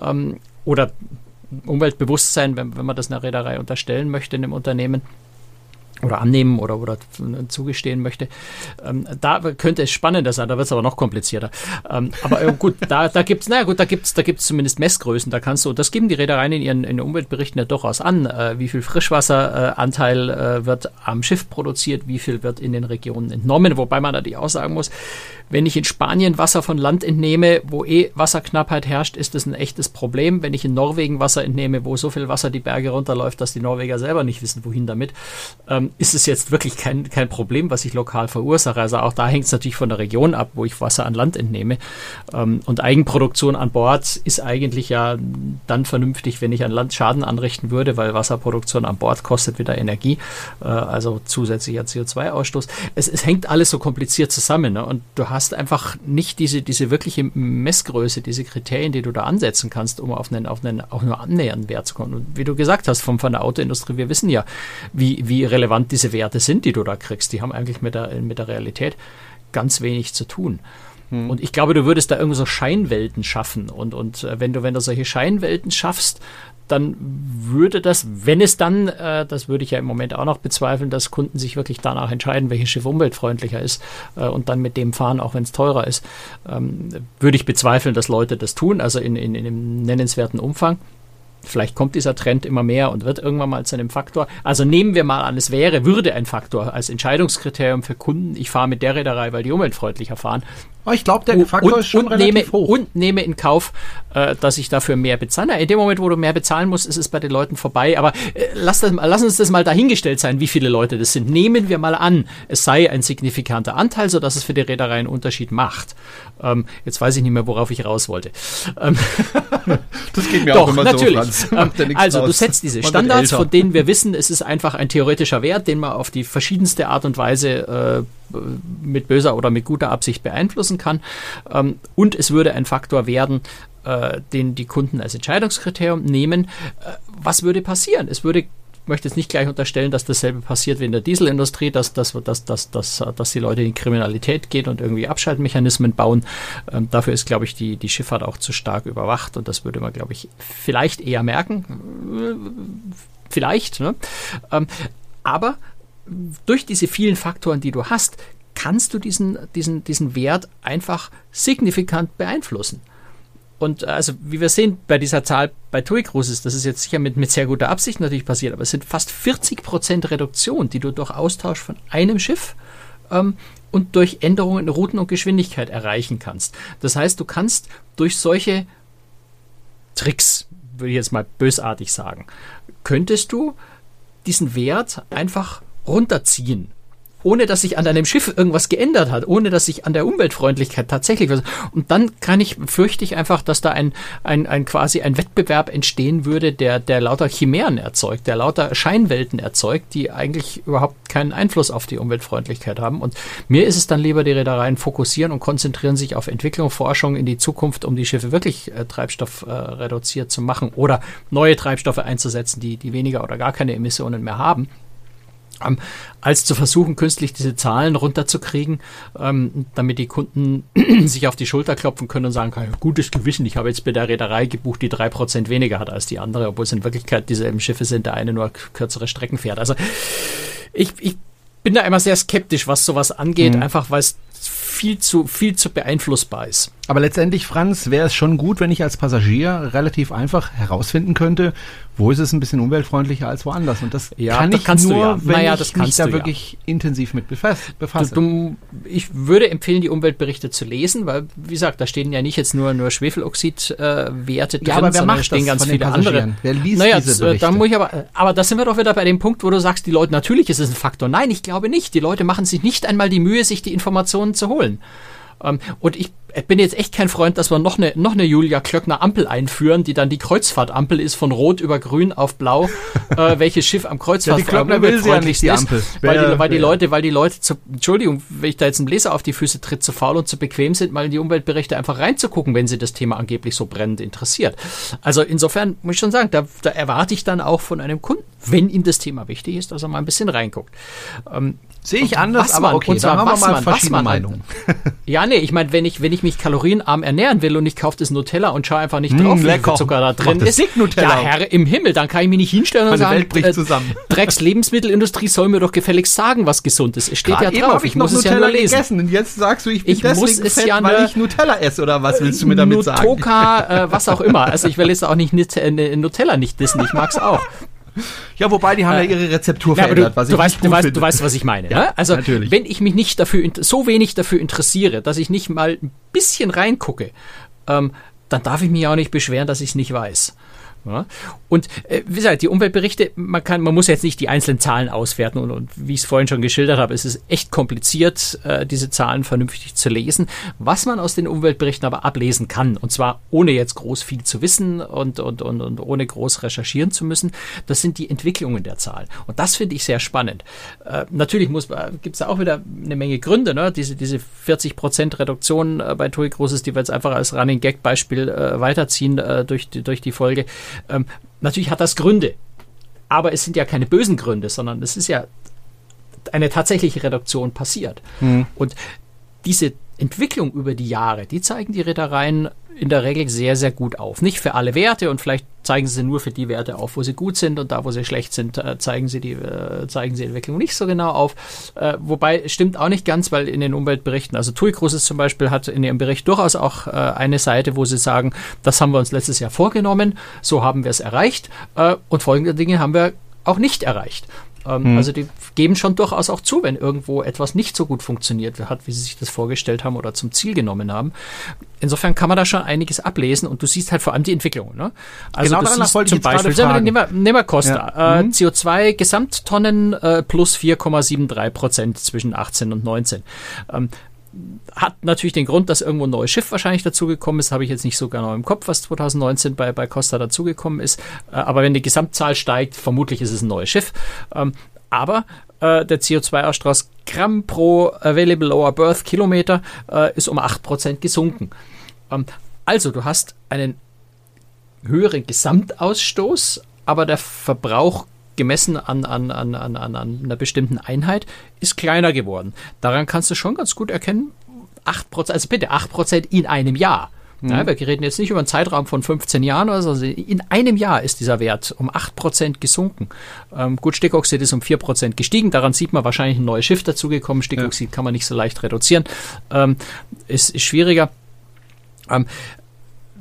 Ähm, oder Umweltbewusstsein, wenn, wenn man das einer Reederei unterstellen möchte in einem Unternehmen oder annehmen oder, oder zugestehen möchte. Ähm, da könnte es spannender sein, da wird es aber noch komplizierter. Ähm, aber äh, gut, da, da gibt es, naja gut, da gibt es da gibt's zumindest Messgrößen, da kannst du, das geben die Reedereien in ihren, in Umweltberichten ja durchaus an, äh, wie viel Frischwasseranteil äh, wird am Schiff produziert, wie viel wird in den Regionen entnommen, wobei man natürlich auch sagen muss, wenn ich in Spanien Wasser von Land entnehme, wo eh Wasserknappheit herrscht, ist das ein echtes Problem. Wenn ich in Norwegen Wasser entnehme, wo so viel Wasser die Berge runterläuft, dass die Norweger selber nicht wissen, wohin damit, ähm, ist es jetzt wirklich kein, kein Problem, was ich lokal verursache. Also auch da hängt es natürlich von der Region ab, wo ich Wasser an Land entnehme. Ähm, und Eigenproduktion an Bord ist eigentlich ja dann vernünftig, wenn ich an Land Schaden anrichten würde, weil Wasserproduktion an Bord kostet wieder Energie, äh, also zusätzlicher CO2-Ausstoß. Es, es hängt alles so kompliziert zusammen ne? und du hast einfach nicht diese, diese wirkliche Messgröße, diese Kriterien, die du da ansetzen kannst, um auf einen, auf einen auch nur annähernden Wert zu kommen. Und wie du gesagt hast, von, von der Autoindustrie, wir wissen ja, wie, wie relevant diese Werte sind, die du da kriegst. Die haben eigentlich mit der, mit der Realität ganz wenig zu tun. Hm. Und ich glaube, du würdest da irgendwie so Scheinwelten schaffen. Und, und äh, wenn du, wenn du solche Scheinwelten schaffst, dann würde das, wenn es dann, äh, das würde ich ja im Moment auch noch bezweifeln, dass Kunden sich wirklich danach entscheiden, welches Schiff umweltfreundlicher ist äh, und dann mit dem fahren, auch wenn es teurer ist, ähm, würde ich bezweifeln, dass Leute das tun, also in, in, in einem nennenswerten Umfang. Vielleicht kommt dieser Trend immer mehr und wird irgendwann mal zu einem Faktor. Also nehmen wir mal an, es wäre, würde ein Faktor als Entscheidungskriterium für Kunden. Ich fahre mit der Reederei, weil die umweltfreundlicher fahren. Oh, ich glaube, der Faktor und, ist schon und relativ nehme, hoch. Und nehme in Kauf, äh, dass ich dafür mehr bezahle. In dem Moment, wo du mehr bezahlen musst, ist es bei den Leuten vorbei. Aber äh, lass, das, lass uns das mal dahingestellt sein, wie viele Leute das sind. Nehmen wir mal an, es sei ein signifikanter Anteil, sodass es für die Reederei einen Unterschied macht. Ähm, jetzt weiß ich nicht mehr, worauf ich raus wollte. Ähm, [laughs] das geht mir Doch, auch immer natürlich. so, Franz. Ähm, also du draus. setzt diese Standards, von denen wir wissen, es ist einfach ein theoretischer Wert, den man auf die verschiedenste Art und Weise äh, mit böser oder mit guter Absicht beeinflussen kann. Ähm, und es würde ein Faktor werden, äh, den die Kunden als Entscheidungskriterium nehmen. Äh, was würde passieren? Es würde ich möchte jetzt nicht gleich unterstellen, dass dasselbe passiert wie in der Dieselindustrie, dass, dass, dass, dass, dass, dass die Leute in Kriminalität gehen und irgendwie Abschaltmechanismen bauen. Ähm, dafür ist, glaube ich, die, die Schifffahrt auch zu stark überwacht und das würde man, glaube ich, vielleicht eher merken. Äh, Vielleicht. Ne? Ähm, aber durch diese vielen Faktoren, die du hast, kannst du diesen, diesen, diesen Wert einfach signifikant beeinflussen. Und äh, also, wie wir sehen bei dieser Zahl bei TUI Cruises, das ist jetzt sicher mit, mit sehr guter Absicht natürlich passiert, aber es sind fast 40 Prozent Reduktion, die du durch Austausch von einem Schiff ähm, und durch Änderungen in Routen und Geschwindigkeit erreichen kannst. Das heißt, du kannst durch solche Tricks, würde ich jetzt mal bösartig sagen, könntest du diesen Wert einfach runterziehen ohne dass sich an deinem Schiff irgendwas geändert hat, ohne dass sich an der Umweltfreundlichkeit tatsächlich was. Und dann kann ich, fürchte ich einfach, dass da ein, ein, ein quasi ein Wettbewerb entstehen würde, der, der lauter Chimären erzeugt, der lauter Scheinwelten erzeugt, die eigentlich überhaupt keinen Einfluss auf die Umweltfreundlichkeit haben. Und mir ist es dann lieber, die Reedereien fokussieren und konzentrieren sich auf Entwicklung, Forschung in die Zukunft, um die Schiffe wirklich äh, Treibstoff äh, zu machen oder neue Treibstoffe einzusetzen, die, die weniger oder gar keine Emissionen mehr haben ähm, als zu versuchen, künstlich diese Zahlen runterzukriegen, ähm, damit die Kunden [clears throat] sich auf die Schulter klopfen können und sagen können, gutes Gewissen, ich habe jetzt bei der Reederei gebucht, die drei Prozent weniger hat als die andere, obwohl es in Wirklichkeit dieselben Schiffe sind, der eine nur kürzere Strecken fährt. Also ich, ich bin da immer sehr skeptisch, was sowas angeht, Mhm. einfach weil es viel zu, viel zu beeinflussbar ist. Aber letztendlich, Franz, wäre es schon gut, wenn ich als Passagier relativ einfach herausfinden könnte, wo ist es ein bisschen umweltfreundlicher als woanders. Und das Ja, kann das ich nur, ja. wenn Naja, ich mich da ja. wirklich intensiv mit befass, befasse. Du, du, ich würde empfehlen, die Umweltberichte zu lesen, weil, wie gesagt, da stehen ja nicht jetzt nur, nur Schwefeloxid-Werte äh, drin, ja, aber wer sondern macht stehen das ganz viele andere. Wer liest Naja, diese äh, Berichte? da muss ich aber, aber da sind wir doch wieder bei dem Punkt, wo du sagst, die Leute, natürlich ist es ein Faktor. Nein, ich glaube nicht. Die Leute machen sich nicht einmal die Mühe, sich die Informationen zu holen. Ähm, und ich bin jetzt echt kein Freund, dass wir noch eine, noch eine Julia Klöckner Ampel einführen, die dann die Kreuzfahrtampel ist von Rot über Grün auf Blau, äh, [laughs] welches Schiff am Kreuzfahrt Ja, die Klöckner will sie ja nicht, die ist, Ampel. Weil, Wer- die, weil die Leute, weil die Leute zu, Entschuldigung, wenn ich da jetzt einem Leser auf die Füße tritt, zu faul und zu bequem sind, mal in die Umweltberichte einfach reinzugucken, wenn sie das Thema angeblich so brennend interessiert. Also insofern muss ich schon sagen, da, da erwarte ich dann auch von einem Kunden, wenn ihm das Thema wichtig ist, dass er mal ein bisschen reinguckt. Ähm, Sehe ich anders, was aber okay, und zwar haben wir mal verschiedene man- Meinungen. [laughs] ja, nee, ich meine, wenn ich, wenn ich mich kalorienarm ernähren will und ich kaufe das Nutella und schaue einfach nicht Mm, drauf, wie lecker. viel Zucker da drin ist. dick, Nutella. Ja, Herr im Himmel, dann kann ich mich nicht hinstellen und Meine sagen, Welt bricht zusammen. [laughs] Drecks Lebensmittelindustrie soll mir doch gefälligst sagen, was gesund ist. Es steht Gerade ja drauf, ich, ich noch muss es ja Nutella nur lesen. gegessen und jetzt sagst du, ich bin Ich muss deswegen es fett, ja weil ich Nutella esse oder was willst du mir damit sagen? Nutoka, äh, was auch immer. Also ich will jetzt auch nicht äh, Nutella nicht wissen, ich mag's auch. [laughs] Ja, wobei die haben ja ihre Rezeptur Ja, aber du, verändert, was du, ich weißt, du, weißt, finde. du weißt, was ich meine. Ja, ne? Also natürlich. wenn ich mich nicht dafür so wenig dafür interessiere, dass ich nicht mal ein bisschen reingucke, ähm, dann darf ich mich auch nicht beschweren, dass ich es nicht weiß. Ja? Und äh, wie gesagt, die Umweltberichte, man kann, man muss jetzt nicht die einzelnen Zahlen auswerten und, und wie ich es vorhin schon geschildert habe, es ist echt kompliziert, äh, diese Zahlen vernünftig zu lesen. Was man aus den Umweltberichten aber ablesen kann, und zwar ohne jetzt groß viel zu wissen und, und, und, und ohne groß recherchieren zu müssen, das sind die Entwicklungen der Zahlen. Und das finde ich sehr spannend. Äh, natürlich gibt es da auch wieder eine Menge Gründe, ne? diese, diese 40% Reduktion äh, bei TUI Großes, die wir jetzt einfach als Running Gag Beispiel äh, weiterziehen äh, durch, die, durch die Folge. Ähm, natürlich hat das Gründe. Aber es sind ja keine bösen Gründe, sondern es ist ja eine tatsächliche Reduktion passiert. Und diese Entwicklung über die Jahre, die zeigen die Reedereien in der Regel sehr, sehr gut auf. Nicht für alle Werte und vielleicht zeigen sie nur für die Werte auf, wo sie gut sind und da, wo sie schlecht sind, äh, zeigen sie die, äh, zeigen sie die Entwicklung nicht so genau auf. Äh, wobei stimmt auch nicht ganz, weil in den Umweltberichten, also TUI Cruises zum Beispiel hat in ihrem Bericht durchaus auch eine Seite, wo sie sagen, das haben wir uns letztes Jahr vorgenommen, so haben wir es erreicht und folgende Dinge haben wir auch nicht erreicht. Ähm, hm. Also die geben schon durchaus auch zu, wenn irgendwo etwas nicht so gut funktioniert hat, wie sie sich das vorgestellt haben oder zum Ziel genommen haben. Insofern kann man da schon einiges ablesen und du siehst halt vor allem die Entwicklung. Ne? Also genau du siehst zum Beispiel, nehmen wir, nehmen wir Costa, ja. äh, mhm. CO2 Gesamttonnen äh, plus 4,73 Prozent zwischen 18 und 19. Ähm, hat natürlich den Grund, dass irgendwo ein neues Schiff wahrscheinlich dazugekommen ist. Habe ich jetzt nicht so genau im Kopf, was 2019 bei, bei Costa dazugekommen ist. Äh, aber wenn die Gesamtzahl steigt, vermutlich ist es ein neues Schiff. Ähm, aber äh, der CO2-Ausstoß Gramm pro Available Lower Berth Kilometer äh, ist um 8% gesunken. Ähm, also du hast einen höheren Gesamtausstoß, aber der Verbrauch gemessen an, an, an, an, an einer bestimmten Einheit, ist kleiner geworden. Daran kannst du schon ganz gut erkennen, 8%, also bitte 8% in einem Jahr. Mhm. Ja, wir reden jetzt nicht über einen Zeitraum von 15 Jahren, also in einem Jahr ist dieser Wert um 8% gesunken. Ähm, gut, Stickoxid ist um 4% gestiegen, daran sieht man wahrscheinlich ein neues Schiff dazugekommen. Stickoxid ja. kann man nicht so leicht reduzieren, ähm, ist, ist schwieriger. Ähm,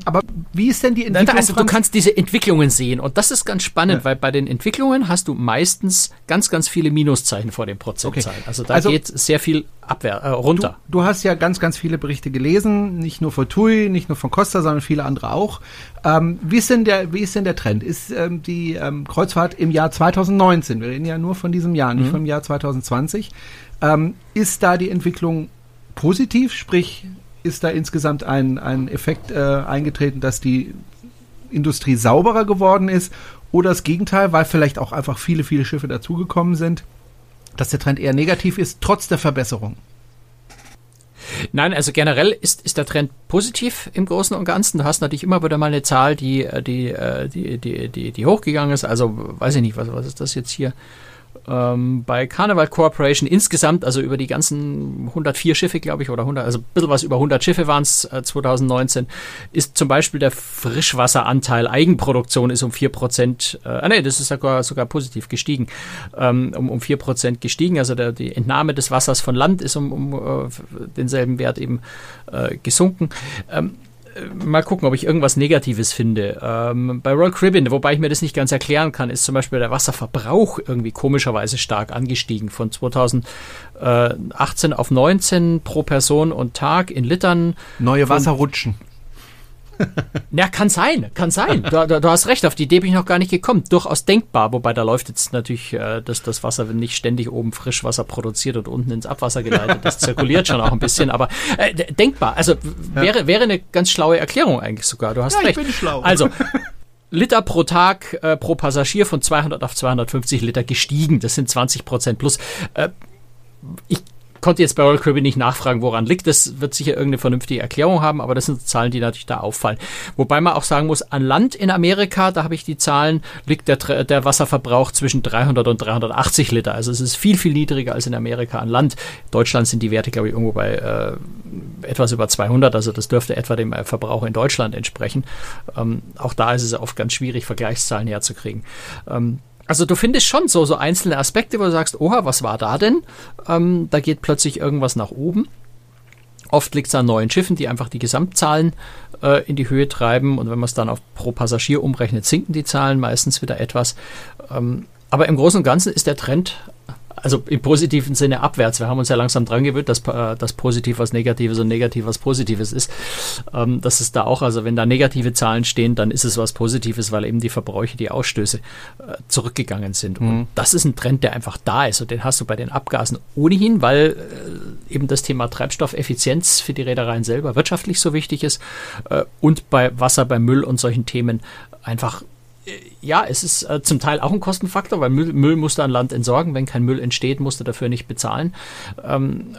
aber wie ist denn die Entwicklung? Also du kannst diese Entwicklungen sehen und das ist ganz spannend, ja. weil bei den Entwicklungen hast du meistens ganz, ganz viele Minuszeichen vor den Prozentzahlen. Okay. Also da also, geht sehr viel abwehr, äh, runter. Du, du, hast ja ganz, ganz viele Berichte gelesen, nicht nur von TUI, nicht nur von Costa, sondern viele andere auch. Ähm, wie, ist denn der, wie ist denn der Trend? Ist ähm, die ähm, Kreuzfahrt im Jahr 2019, wir reden ja nur von diesem Jahr, nicht mhm. vom Jahr 2020, ähm, ist da die Entwicklung positiv, sprich ist da insgesamt ein, ein Effekt äh, eingetreten, dass die Industrie sauberer geworden ist oder das Gegenteil, weil vielleicht auch einfach viele, viele Schiffe dazugekommen sind, dass der Trend eher negativ ist, trotz der Verbesserung? Nein, also generell ist, ist der Trend positiv im Großen und Ganzen. Du hast natürlich immer wieder mal eine Zahl, die, die, die, die, die, die hochgegangen ist. Also weiß ich nicht, was, was ist das jetzt hier? Ähm, bei Carnival Corporation insgesamt, also über die ganzen 104 Schiffe, glaube ich, oder 100, also ein bisschen was über 100 Schiffe waren es äh, 2019, ist zum Beispiel der Frischwasseranteil Eigenproduktion ist um 4 Prozent, äh, ah, nee, das ist sogar, sogar positiv gestiegen, ähm, um, um 4 Prozent gestiegen, also der, die Entnahme des Wassers von Land ist um, um äh, denselben Wert eben äh, gesunken. Ähm, mal gucken, ob ich irgendwas Negatives finde. Ähm, bei Royal Caribbean, wobei ich mir das nicht ganz erklären kann, ist zum Beispiel der Wasserverbrauch irgendwie komischerweise stark angestiegen. Von 2018 auf 19 pro Person und Tag in Litern. Neue Wasserrutschen. Ja, kann sein, kann sein. Du, du, du, hast recht, auf die Idee bin ich noch gar nicht gekommen. Durchaus denkbar, wobei da läuft jetzt natürlich, äh, dass das Wasser nicht ständig oben Frischwasser produziert und unten ins Abwasser geleitet. Das zirkuliert schon auch ein bisschen, aber äh, denkbar. Also wäre, ja. wäre eine ganz schlaue Erklärung eigentlich sogar. Du hast ja, recht. Ich bin schlau. Also, [laughs] Liter pro Tag äh, pro Passagier von 200 auf 250 Liter gestiegen. Das sind 20 Prozent plus. Äh, ich konnte jetzt bei Royal Caribbean nicht nachfragen, woran liegt. Das wird sicher irgendeine vernünftige Erklärung haben, aber das sind Zahlen, die natürlich da auffallen. Wobei man auch sagen muss, an Land in Amerika, da habe ich die Zahlen, liegt der, der Wasserverbrauch zwischen 300 und 380 Liter. Also es ist viel, viel niedriger als in Amerika an Land. In Deutschland sind die Werte, glaube ich, irgendwo bei äh, etwas über 200. Also das dürfte etwa dem Verbrauch in Deutschland entsprechen. Ähm, auch da ist es oft ganz schwierig, Vergleichszahlen herzukriegen. Ähm, also du findest schon so, so einzelne Aspekte, wo du sagst, oha, was war da denn? Ähm, da geht plötzlich irgendwas nach oben. Oft liegt es an neuen Schiffen, die einfach die Gesamtzahlen äh, in die Höhe treiben. Und wenn man es dann auf pro Passagier umrechnet, sinken die Zahlen meistens wieder etwas. Ähm, aber im Großen und Ganzen ist der Trend also im positiven Sinne abwärts. Wir haben uns ja langsam dran gewöhnt, dass, äh, dass positiv was Negatives und negativ was Positives ist. Ähm, das ist da auch, also wenn da negative Zahlen stehen, dann ist es was Positives, weil eben die Verbräuche, die Ausstöße äh, zurückgegangen sind. Mhm. Und das ist ein Trend, der einfach da ist. Und den hast du bei den Abgasen ohnehin, weil äh, eben das Thema Treibstoffeffizienz für die Reedereien selber wirtschaftlich so wichtig ist äh, und bei Wasser, bei Müll und solchen Themen einfach ja, es ist äh, zum Teil auch ein Kostenfaktor, weil Müll, Müll musst du an Land entsorgen. Wenn kein Müll entsteht, musst du dafür nicht bezahlen. Ähm,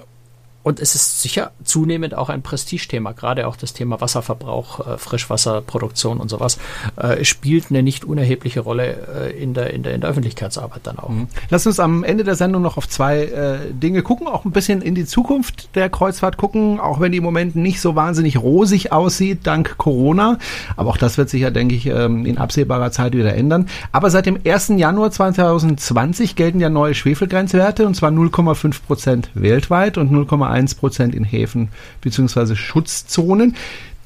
und es ist sicher zunehmend auch ein Prestigethema, gerade auch das Thema Wasserverbrauch, äh, Frischwasserproduktion und sowas, äh, spielt eine nicht unerhebliche Rolle äh, in, der, in, der, in der Öffentlichkeitsarbeit dann auch. Mhm. Lass uns am Ende der Sendung noch auf zwei äh, Dinge gucken, auch ein bisschen in die Zukunft der Kreuzfahrt gucken, auch wenn die im Moment nicht so wahnsinnig rosig aussieht, dank Corona. Aber auch das wird sich ja, denke ich, ähm, in absehbarer Zeit wieder ändern. Aber seit dem 1. Januar 2020 gelten ja neue Schwefelgrenzwerte, und zwar 0,5 Prozent weltweit und 0,1 1 Prozent in Häfen beziehungsweise Schutzzonen.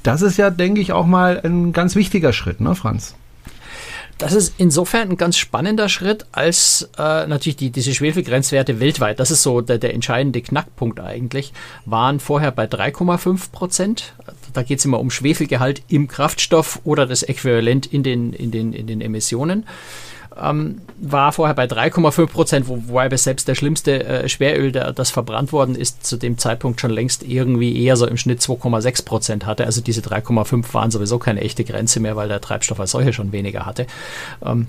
Das ist ja, denke ich, auch mal ein ganz wichtiger Schritt, ne, Franz? Das ist insofern ein ganz spannender Schritt, als äh, natürlich die, diese Schwefelgrenzwerte weltweit, das ist so der, der entscheidende Knackpunkt eigentlich, waren vorher bei 3,5 Prozent. Da geht es immer um Schwefelgehalt im Kraftstoff oder das Äquivalent in den, in den, in den Emissionen ähm, war vorher bei 3,5 Prozent, wo, wobei selbst der schlimmste äh, Schweröl, der, das verbrannt worden ist, zu dem Zeitpunkt schon längst irgendwie eher so im Schnitt 2,6 Prozent hatte. Also diese 3,5 waren sowieso keine echte Grenze mehr, weil der Treibstoff als solcher schon weniger hatte. Ähm,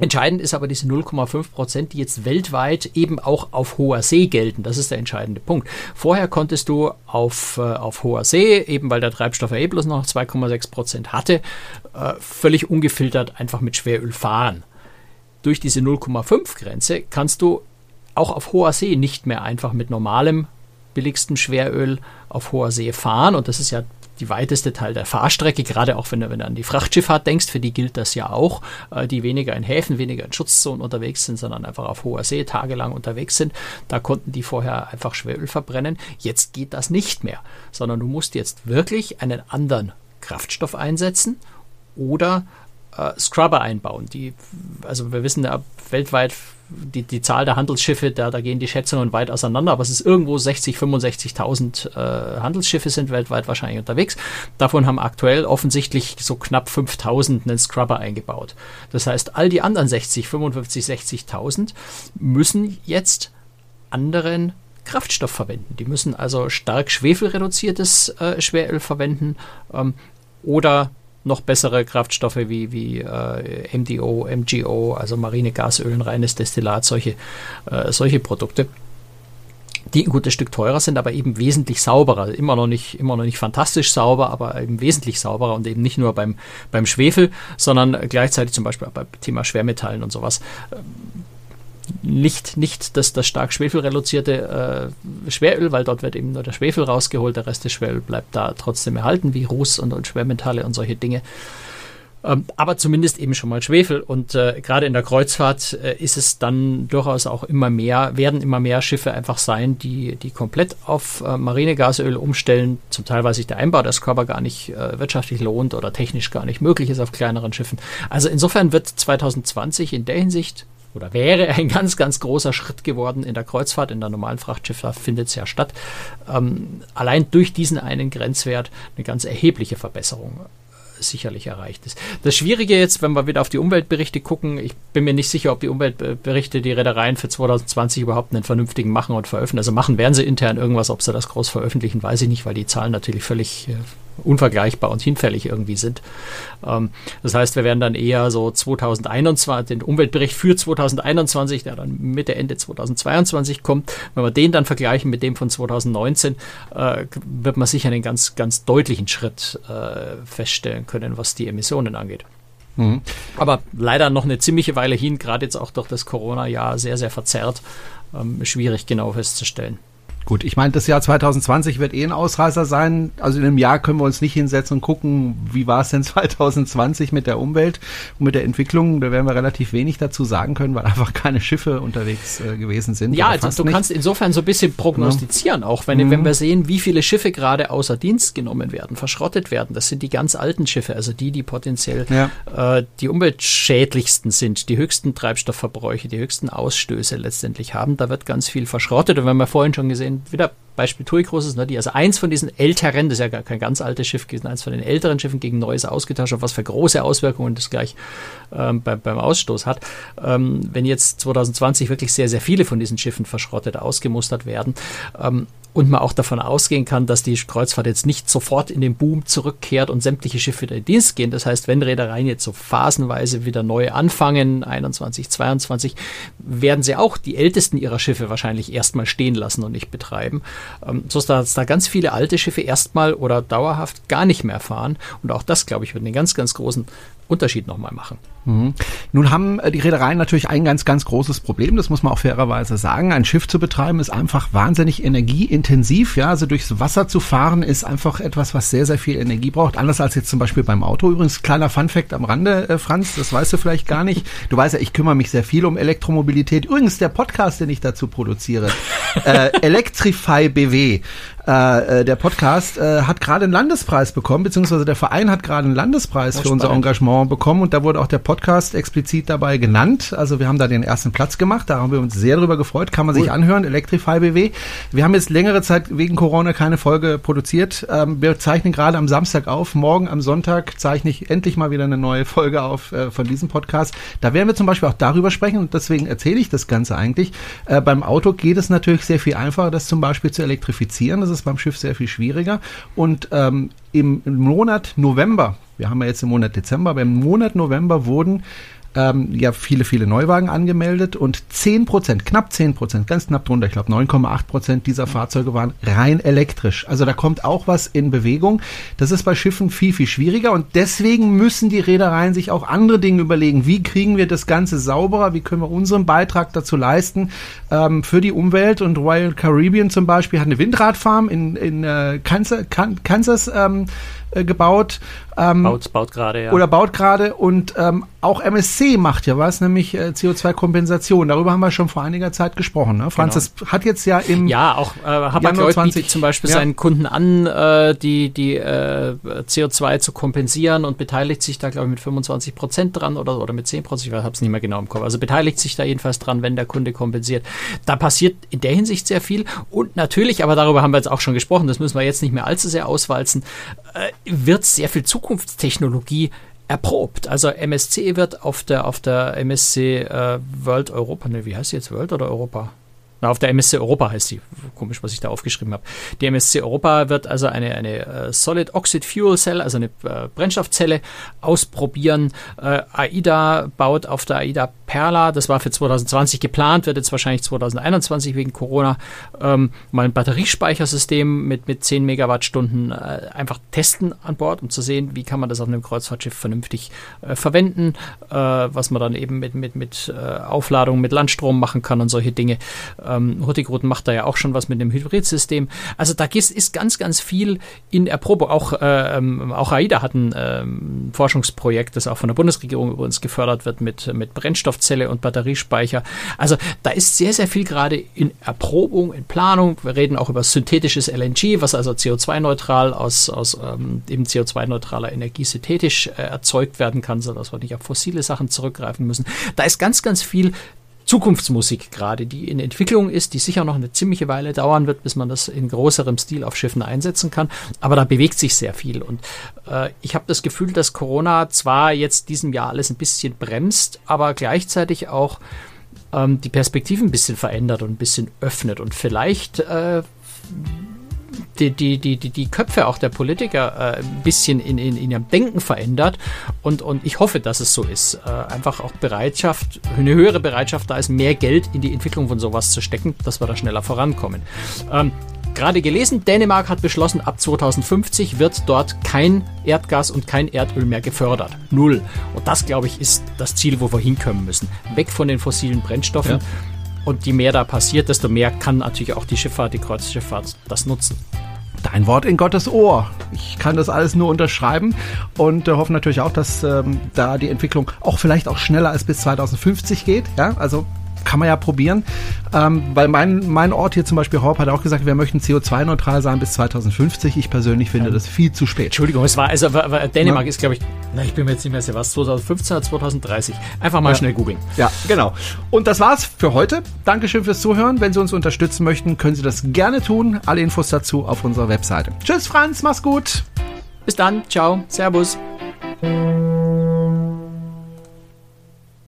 Entscheidend ist aber diese 0,5 Prozent, die jetzt weltweit eben auch auf hoher See gelten. Das ist der entscheidende Punkt. Vorher konntest du auf, äh, auf hoher See, eben weil der Treibstoff eh bloß noch 2,6 Prozent hatte, äh, völlig ungefiltert einfach mit Schweröl fahren. Durch diese 0,5 Grenze kannst du auch auf hoher See nicht mehr einfach mit normalem billigstem Schweröl auf hoher See fahren. Und das ist ja die weiteste Teil der Fahrstrecke, gerade auch wenn du, wenn du an die Frachtschifffahrt denkst, für die gilt das ja auch, äh, die weniger in Häfen, weniger in Schutzzonen unterwegs sind, sondern einfach auf hoher See tagelang unterwegs sind. Da konnten die vorher einfach Schweröl verbrennen. Jetzt geht das nicht mehr, sondern du musst jetzt wirklich einen anderen Kraftstoff einsetzen oder äh, Scrubber einbauen. Die, also wir wissen ja weltweit die, die Zahl der Handelsschiffe, da, da gehen die Schätzungen weit auseinander, aber es ist irgendwo 60, 65.000 äh, Handelsschiffe sind weltweit wahrscheinlich unterwegs. Davon haben aktuell offensichtlich so knapp 5.000 einen Scrubber eingebaut. Das heißt, all die anderen 60, 55, 60.000 müssen jetzt anderen Kraftstoff verwenden. Die müssen also stark schwefelreduziertes äh, Schweröl verwenden ähm, oder noch bessere Kraftstoffe wie, wie äh, MDO, MGO, also marine Gasöl, reines Destillat, solche, äh, solche Produkte die ein gutes Stück teurer sind, aber eben wesentlich sauberer. Immer noch nicht, immer noch nicht fantastisch sauber, aber eben wesentlich sauberer und eben nicht nur beim, beim Schwefel, sondern gleichzeitig zum Beispiel beim Thema Schwermetallen und sowas nicht, nicht das, das stark schwefelreduzierte äh, Schweröl, weil dort wird eben nur der Schwefel rausgeholt, der Rest des Schweröl bleibt da trotzdem erhalten, wie Ruß und, und Schwermetalle und solche Dinge. Ähm, aber zumindest eben schon mal Schwefel. Und äh, gerade in der Kreuzfahrt äh, ist es dann durchaus auch immer mehr, werden immer mehr Schiffe einfach sein, die, die komplett auf äh, Marinegasöl umstellen. Zum Teil, weil sich der Einbau der Scrubber gar nicht äh, wirtschaftlich lohnt oder technisch gar nicht möglich ist auf kleineren Schiffen. Also insofern wird 2020 in der Hinsicht oder wäre ein ganz, ganz großer Schritt geworden in der Kreuzfahrt, in der normalen Frachtschifffahrt findet es ja statt. Ähm, allein durch diesen einen Grenzwert eine ganz erhebliche Verbesserung sicherlich erreicht ist. Das Schwierige jetzt, wenn wir wieder auf die Umweltberichte gucken, ich bin mir nicht sicher, ob die Umweltberichte die Reedereien für 2020 überhaupt einen vernünftigen machen und veröffentlichen. Also machen werden sie intern irgendwas, ob sie das groß veröffentlichen, weiß ich nicht, weil die Zahlen natürlich völlig äh, unvergleichbar und hinfällig irgendwie sind. Ähm, das heißt, wir werden dann eher so 2021, den Umweltbericht für 2021, der dann Mitte, Ende 2022 kommt, wenn wir den dann vergleichen mit dem von 2019, äh, wird man sicher einen ganz, ganz deutlichen Schritt äh, feststellen können, was die Emissionen angeht. Mhm. Aber leider noch eine ziemliche Weile hin, gerade jetzt auch durch das Corona-Jahr sehr, sehr verzerrt. Ähm, schwierig genau festzustellen. Gut, ich meine, das Jahr 2020 wird eh ein Ausreißer sein. Also in einem Jahr können wir uns nicht hinsetzen und gucken, wie war es denn [laughs] 2020 mit der Umwelt und mit der Entwicklung. Da werden wir relativ wenig dazu sagen können, weil einfach keine Schiffe unterwegs äh, gewesen sind. Ja, also du nicht. kannst insofern so ein bisschen prognostizieren, ja. auch wenn, mhm. wenn wir sehen, wie viele Schiffe gerade außer Dienst genommen werden, verschrottet werden. Das sind die ganz alten Schiffe, also die, die potenziell ja. äh, die umweltschädlichsten sind, die höchsten Treibstoffverbräuche, die höchsten Ausstöße letztendlich haben. Da wird ganz viel verschrottet. Und wenn wir vorhin schon gesehen wieder Beispiel TUI Cruises, ne, die also eins von diesen älteren, das ist ja gar kein ganz altes Schiff gewesen, eins von den älteren Schiffen gegen Neues ausgetauscht hat, was für große Auswirkungen das gleich ähm, bei, beim Ausstoß hat. Ähm, wenn jetzt 2020 wirklich sehr, sehr viele von diesen Schiffen verschrottet, ausgemustert werden, ähm, und man auch davon ausgehen kann, dass die Kreuzfahrt jetzt nicht sofort in den Boom zurückkehrt und sämtliche Schiffe wieder in Dienst gehen. Das heißt, wenn Reedereien jetzt so phasenweise wieder neu anfangen, 21, 22, werden sie auch die ältesten ihrer Schiffe wahrscheinlich erstmal stehen lassen und nicht betreiben. Ähm, so dass da ganz viele alte Schiffe erstmal oder dauerhaft gar nicht mehr fahren. Und auch das, glaube ich, wird einen ganz, ganz großen Unterschied nochmal machen. Mhm. Nun haben äh, die Reedereien natürlich ein ganz, ganz großes Problem, das muss man auch fairerweise sagen. Ein Schiff zu betreiben ist einfach wahnsinnig energieintensiv. Ja, also durchs Wasser zu fahren ist einfach etwas, was sehr, sehr viel Energie braucht. Anders als jetzt zum Beispiel beim Auto. Übrigens, kleiner Funfact am Rande, äh, Franz, das weißt du vielleicht gar nicht. Du weißt ja, ich kümmere mich sehr viel um Elektromobilität. Übrigens, der Podcast, den ich dazu produziere, äh, [laughs] Electrify BW, äh, äh, der Podcast äh, hat gerade einen Landespreis bekommen, beziehungsweise der Verein hat gerade einen Landespreis oh, für unser Engagement bekommen und da wurde auch der Podcast explizit dabei genannt. Also wir haben da den ersten Platz gemacht, da haben wir uns sehr drüber gefreut, kann man cool. sich anhören, Electrify BW. Wir haben jetzt längere Zeit wegen Corona keine Folge produziert. Ähm, wir zeichnen gerade am Samstag auf, morgen am Sonntag zeichne ich endlich mal wieder eine neue Folge auf äh, von diesem Podcast. Da werden wir zum Beispiel auch darüber sprechen und deswegen erzähle ich das Ganze eigentlich. Äh, beim Auto geht es natürlich sehr viel einfacher, das zum Beispiel zu elektrifizieren. Das ist beim Schiff sehr viel schwieriger. Und ähm, im, im Monat November, wir haben ja jetzt im Monat Dezember, aber im Monat November wurden ähm, ja viele, viele Neuwagen angemeldet und 10 Prozent, knapp 10 Prozent, ganz knapp drunter, ich glaube 9,8 Prozent dieser Fahrzeuge waren rein elektrisch. Also da kommt auch was in Bewegung. Das ist bei Schiffen viel, viel schwieriger und deswegen müssen die Reedereien sich auch andere Dinge überlegen. Wie kriegen wir das Ganze sauberer? Wie können wir unseren Beitrag dazu leisten ähm, für die Umwelt? Und Royal Caribbean zum Beispiel hat eine Windradfarm in, in äh, Kansas, Kansas ähm, äh, gebaut. Ähm, baut baut gerade, ja. Oder baut gerade und ähm, auch MSC macht ja was, nämlich äh, CO2-Kompensation. Darüber haben wir schon vor einiger Zeit gesprochen. Ne? Franz, genau. hat jetzt ja im Ja, auch äh, Hapag-Lloyd bietet zum Beispiel ja. seinen Kunden an, äh, die, die äh, CO2 zu kompensieren und beteiligt sich da, glaube ich, mit 25 Prozent dran oder, oder mit 10 Prozent, ich habe es nicht mehr genau im Kopf. Also beteiligt sich da jedenfalls dran, wenn der Kunde kompensiert. Da passiert in der Hinsicht sehr viel und natürlich, aber darüber haben wir jetzt auch schon gesprochen, das müssen wir jetzt nicht mehr allzu sehr auswalzen, wird sehr viel Zukunftstechnologie erprobt. Also MSC wird auf der auf der MSC äh, World Europa, ne, wie heißt sie jetzt World oder Europa? Auf der MSC Europa heißt die. Komisch, was ich da aufgeschrieben habe. Die MSC Europa wird also eine, eine uh, Solid Oxide Fuel Cell, also eine uh, Brennstoffzelle, ausprobieren. Uh, AIDA baut auf der AIDA Perla, das war für 2020 geplant, wird jetzt wahrscheinlich 2021 wegen Corona ähm, mal ein Batteriespeichersystem mit, mit 10 Megawattstunden einfach testen an Bord, um zu sehen, wie kann man das auf einem Kreuzfahrtschiff vernünftig verwenden, was man dann eben mit, mit, mit Aufladung mit Landstrom machen kann und solche Dinge. Ähm, Hurtigruten macht da ja auch schon was mit dem Hybridsystem. Also da ist, ganz, ganz viel in Erprobung. Auch, äh, ähm, auch AIDA hat ein ähm, Forschungsprojekt, das auch von der Bundesregierung übrigens gefördert wird mit, mit Brennstoffzelle und Batteriespeicher. Also da ist sehr, sehr viel gerade in Erprobung, in Planung. Wir reden auch über synthetisches LNG, was also CO2-neutral aus, aus ähm, eben CO2-neutraler Energie synthetisch äh, erzeugt werden kann, sodass wir nicht auf fossile Sachen zurückgreifen müssen. Da ist ganz, ganz viel Zukunftsmusik gerade, die in Entwicklung ist, die sicher noch eine ziemliche Weile dauern wird, bis man das in größerem Stil auf Schiffen einsetzen kann. Aber da bewegt sich sehr viel. Und äh, ich habe das Gefühl, dass Corona zwar jetzt diesem Jahr alles ein bisschen bremst, aber gleichzeitig auch ähm, die Perspektiven ein bisschen verändert und ein bisschen öffnet. Und vielleicht äh, die, die, die, die, Köpfe auch der Politiker äh, ein bisschen in, in, in ihrem Denken verändert. Und, und ich hoffe, dass es so ist. Äh, einfach auch Bereitschaft, eine höhere Bereitschaft da ist, mehr Geld in die Entwicklung von sowas zu stecken, dass wir da schneller vorankommen. Ähm, Gerade gelesen, Dänemark hat beschlossen, ab 2050 wird dort kein Erdgas und kein Erdöl mehr gefördert. Null. Und das, glaube ich, ist das Ziel, wo wir hinkommen müssen. Weg von den fossilen Brennstoffen. Ja. Und je mehr da passiert, desto mehr kann natürlich auch die Schifffahrt, die Kreuzschifffahrt das nutzen. Dein Wort in Gottes Ohr. Ich kann das alles nur unterschreiben und äh, hoffe natürlich auch, dass ähm, da die Entwicklung auch vielleicht auch schneller als bis 2050 geht. Ja, also kann man ja probieren. Ähm, weil mein, mein Ort hier zum Beispiel, Horb, hat auch gesagt, wir möchten CO2-neutral sein bis 2050. Ich persönlich finde ähm, das viel zu spät. Entschuldigung, es war, also Dänemark ja. ist, glaube ich, na, ich bin mir jetzt nicht mehr sicher, was, 2015 oder 2030. Einfach mal ja. schnell googeln. Ja, genau. Und das war's für heute. Dankeschön fürs Zuhören. Wenn Sie uns unterstützen möchten, können Sie das gerne tun. Alle Infos dazu auf unserer Webseite. Tschüss, Franz, mach's gut. Bis dann. Ciao. Servus.